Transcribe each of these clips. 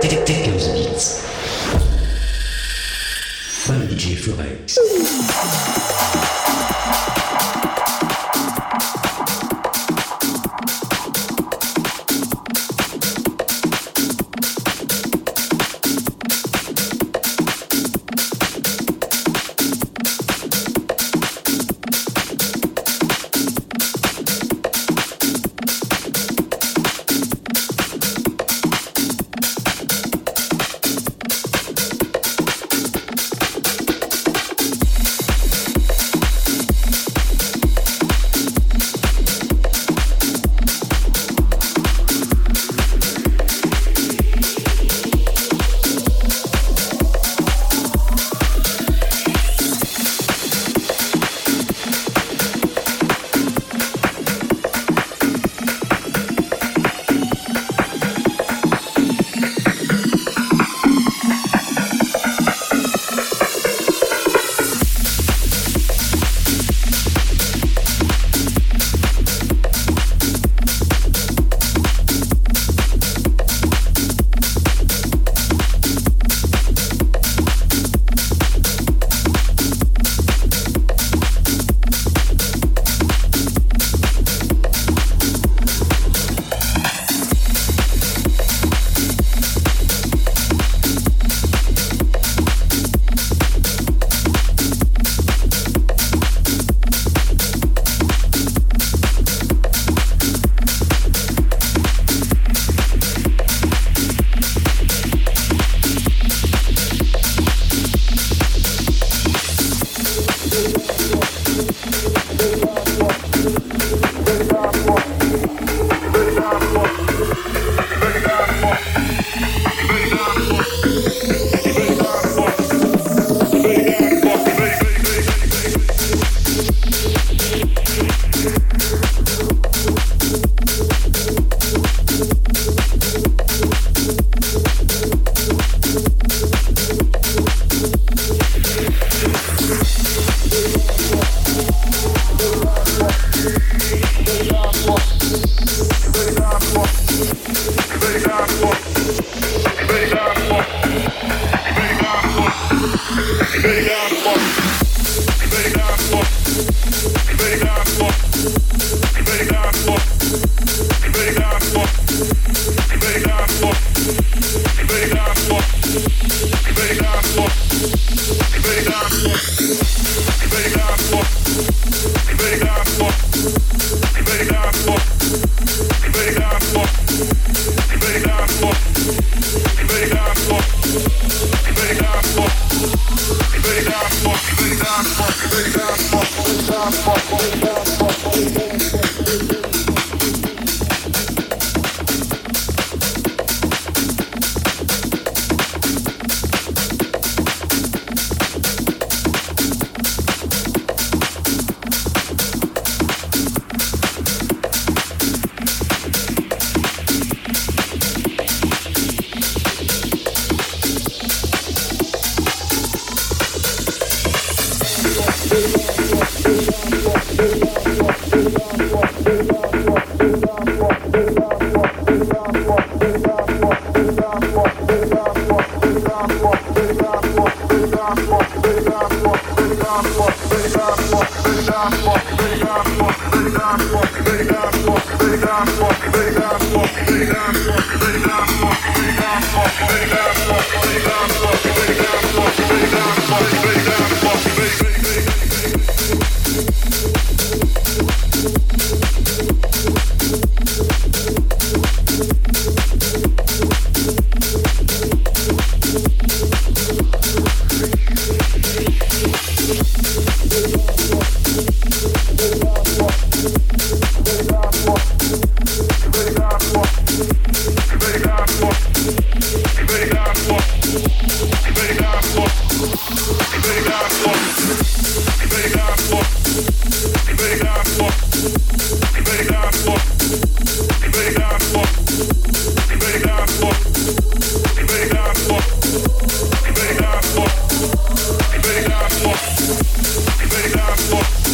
Technos Beats. DJ Forex. They got what? They got what? What?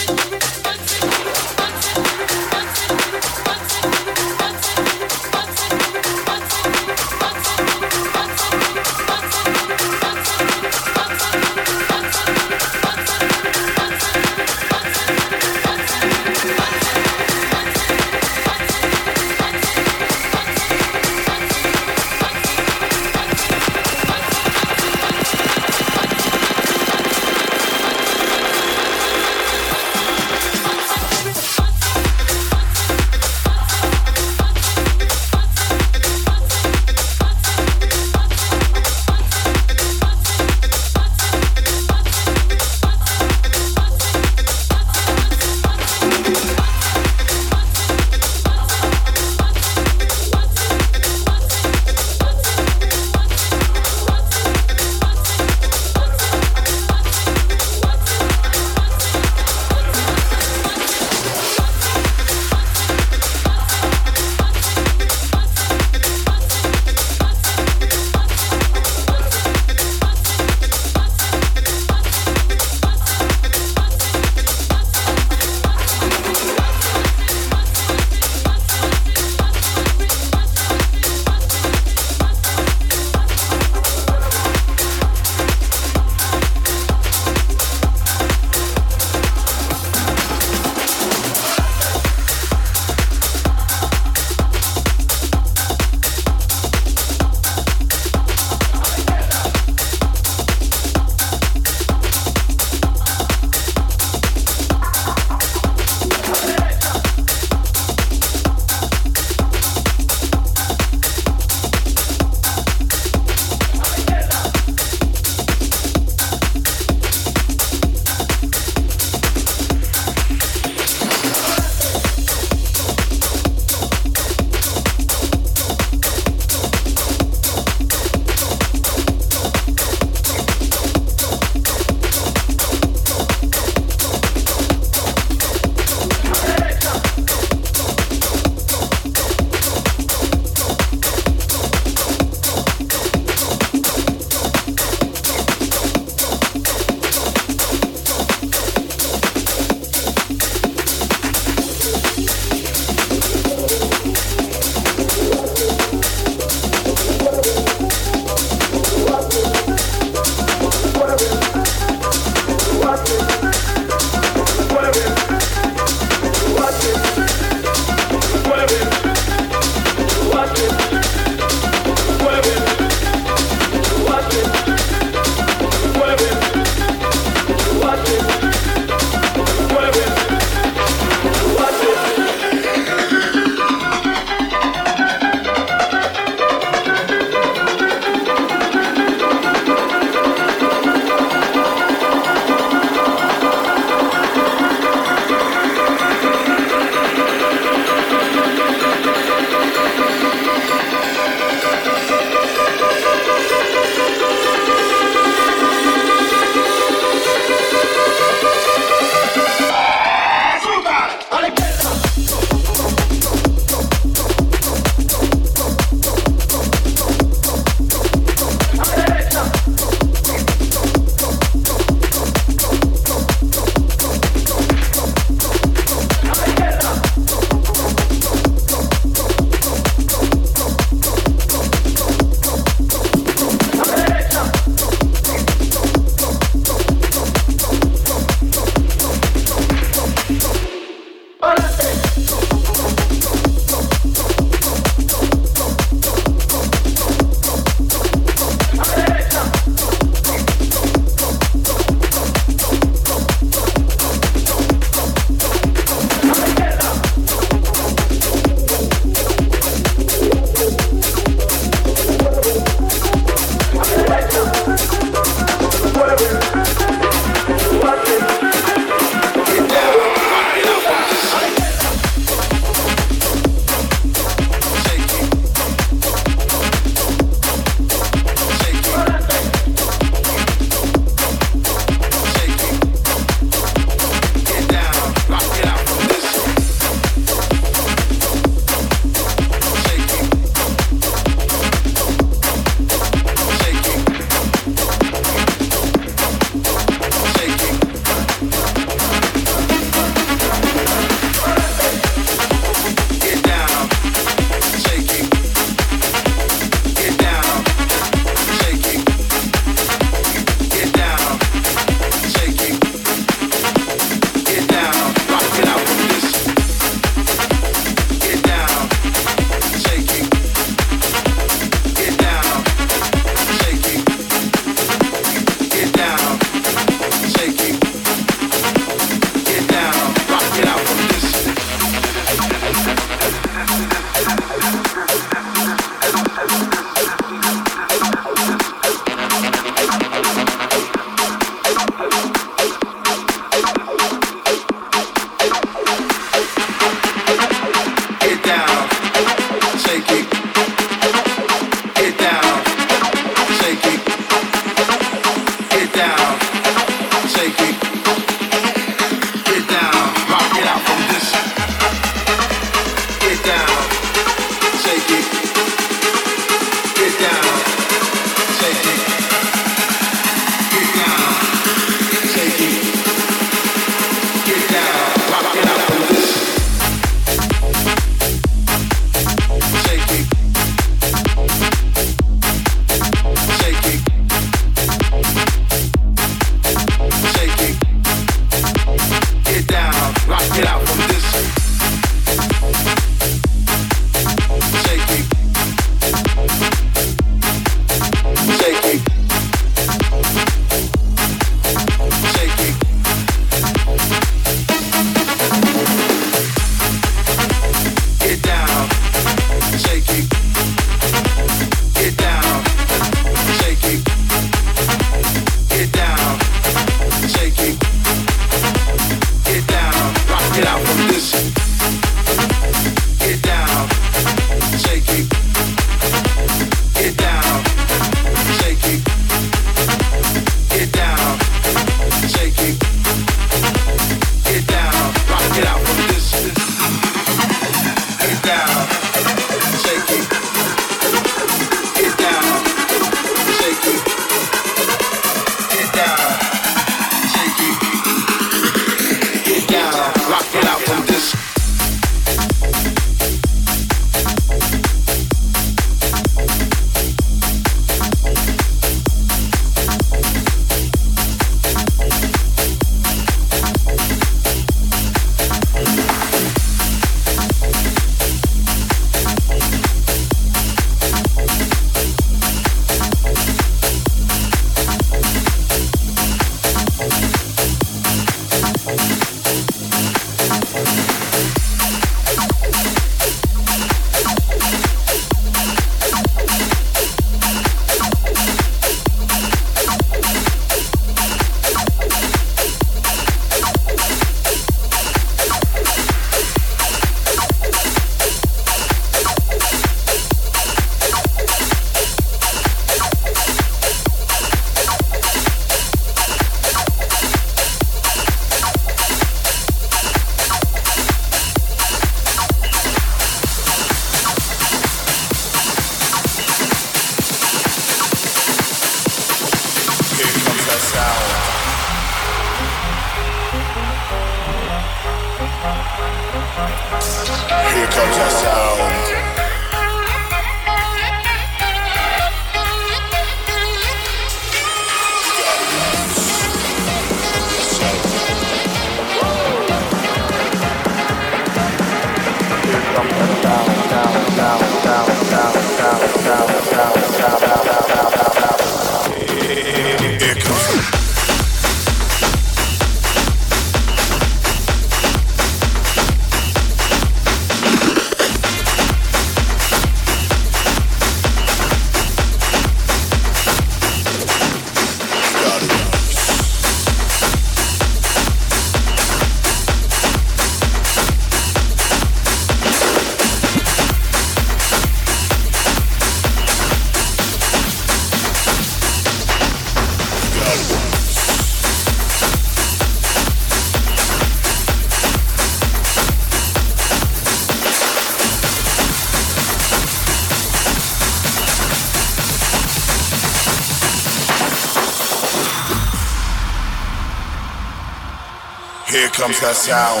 Comes that sound.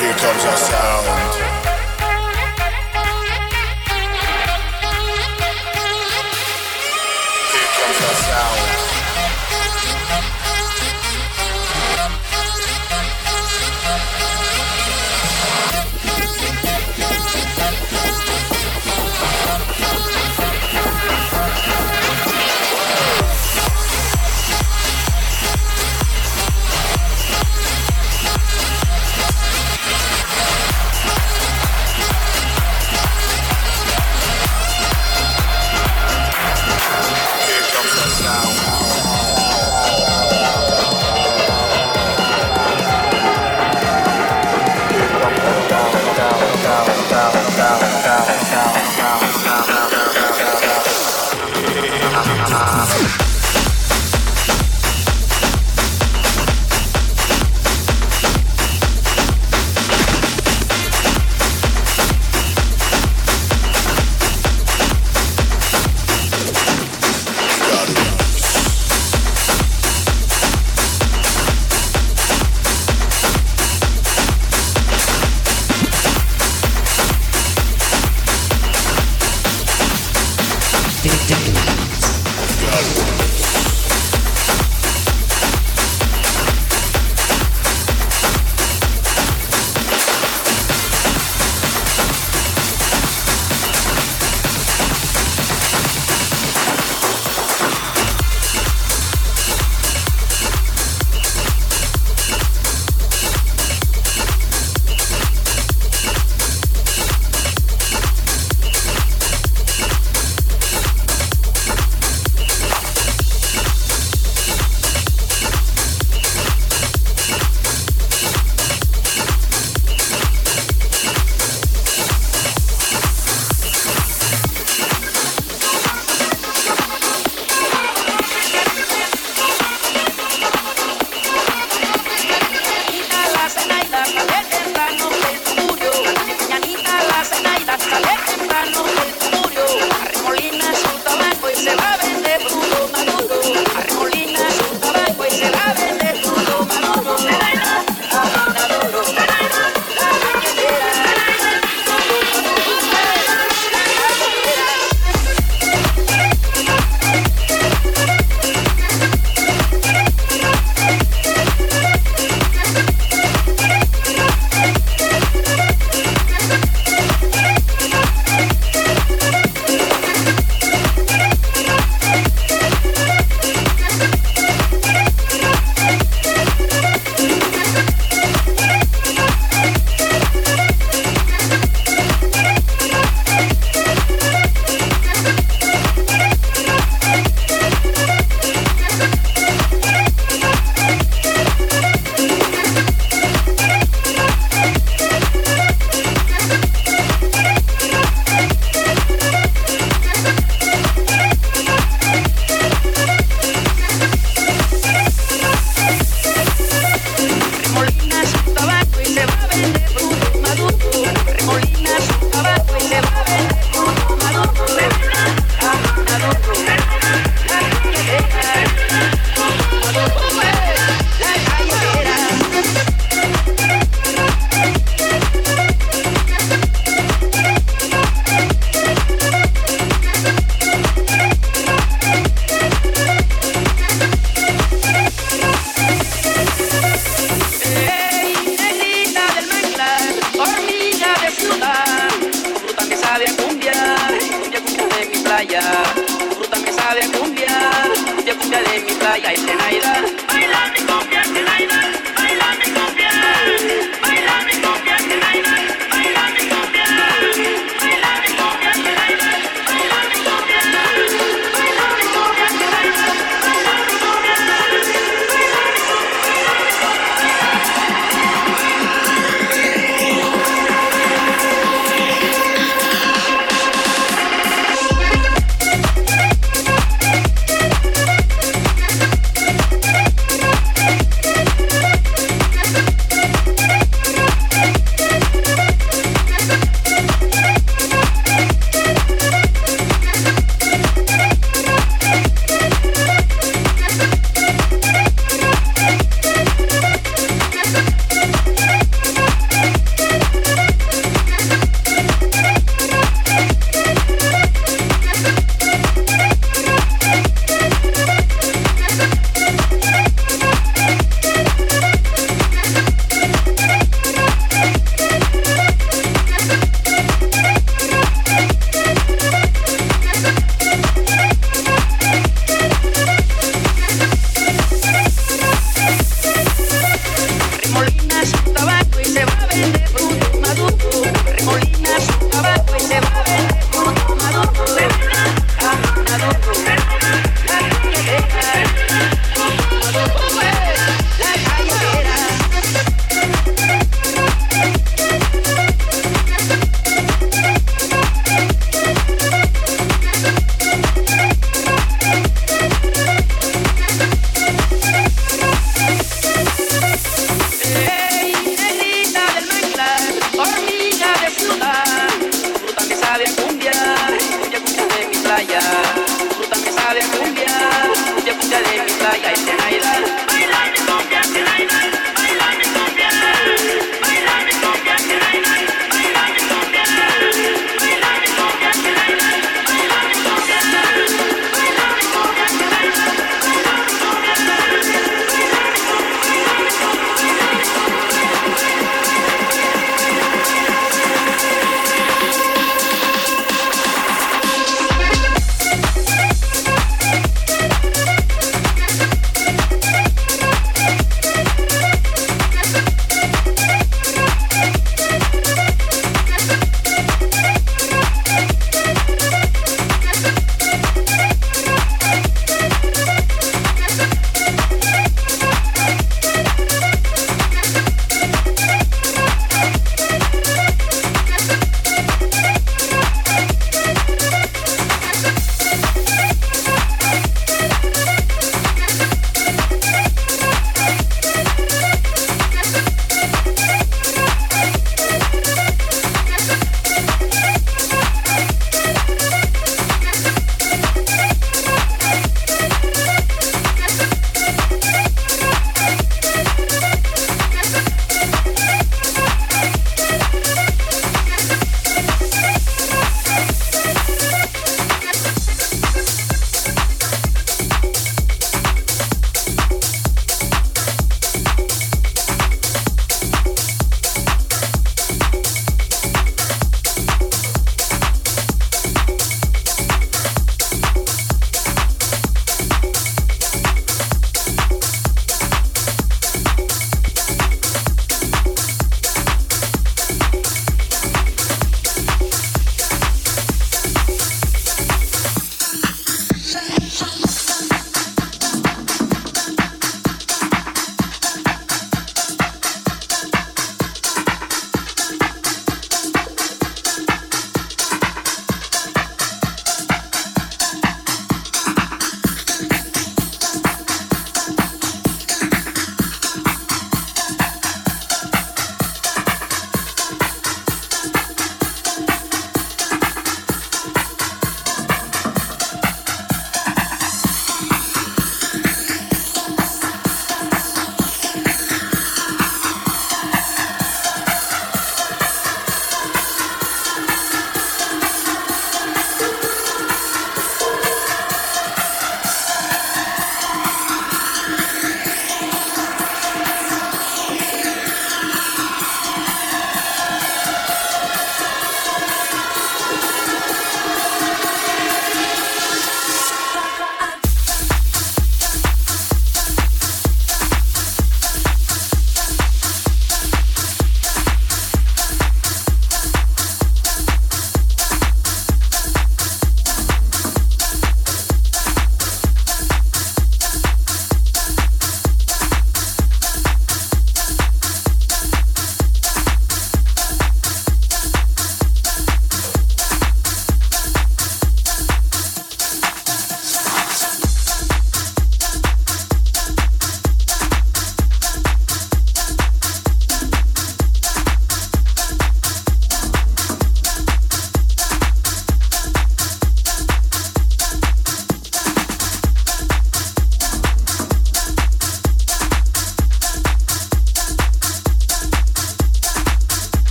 Here comes that sound.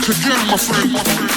back again, my friend. My friend.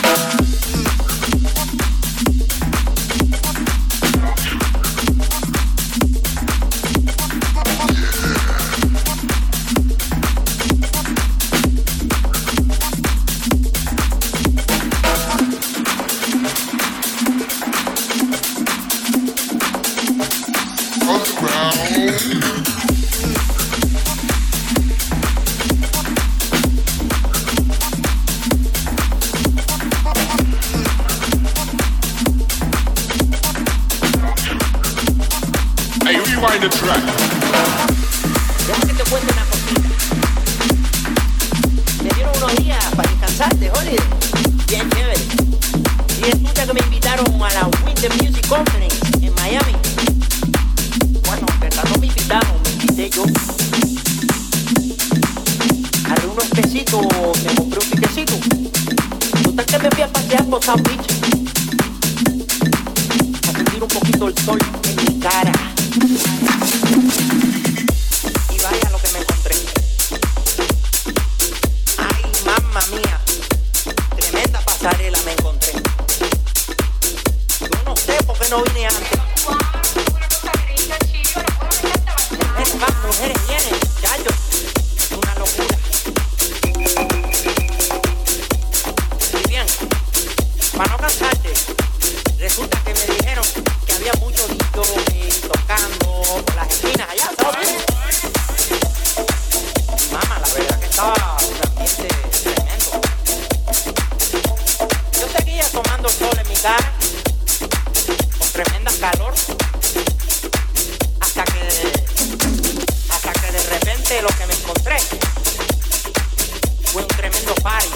fue un tremendo party.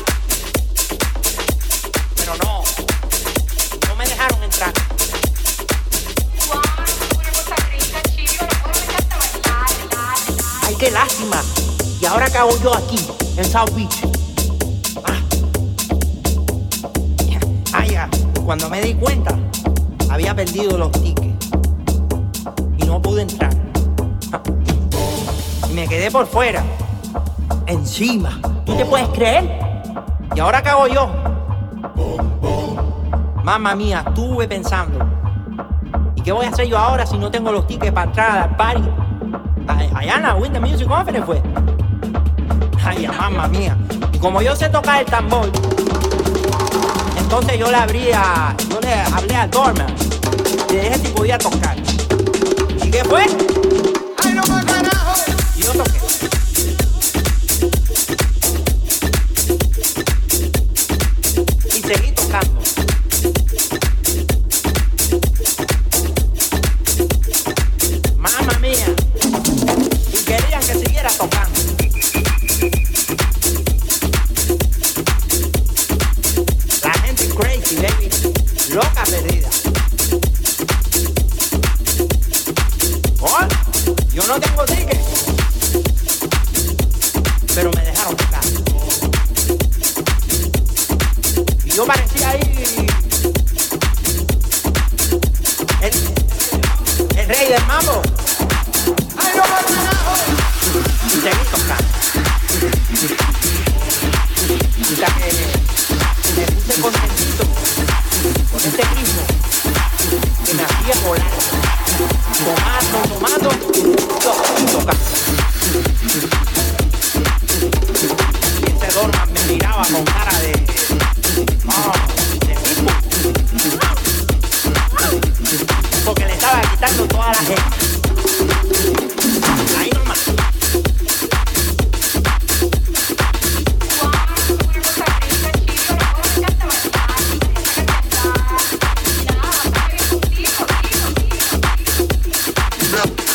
Pero no, no me dejaron entrar. Ay, qué lástima. Y ahora cago yo aquí, en South Beach. Ah, ya. Ah, cuando me di cuenta, había perdido los tickets. Y no pude entrar. Me quedé por fuera. Encima. ¿Tú te puedes creer? ¿Y ahora hago yo? Mamma mía, estuve pensando. ¿Y qué voy a hacer yo ahora si no tengo los tickets para entrar al party? Allá en la Winter Music Conference fue. Ay, mamma mía. Y como yo sé tocar el tambor, entonces yo le abría, yo le hablé al doorman. Le dije si podía tocar. ¿Y qué fue? ¡Ay, no carajo! Y yo toqué.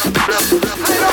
Hey,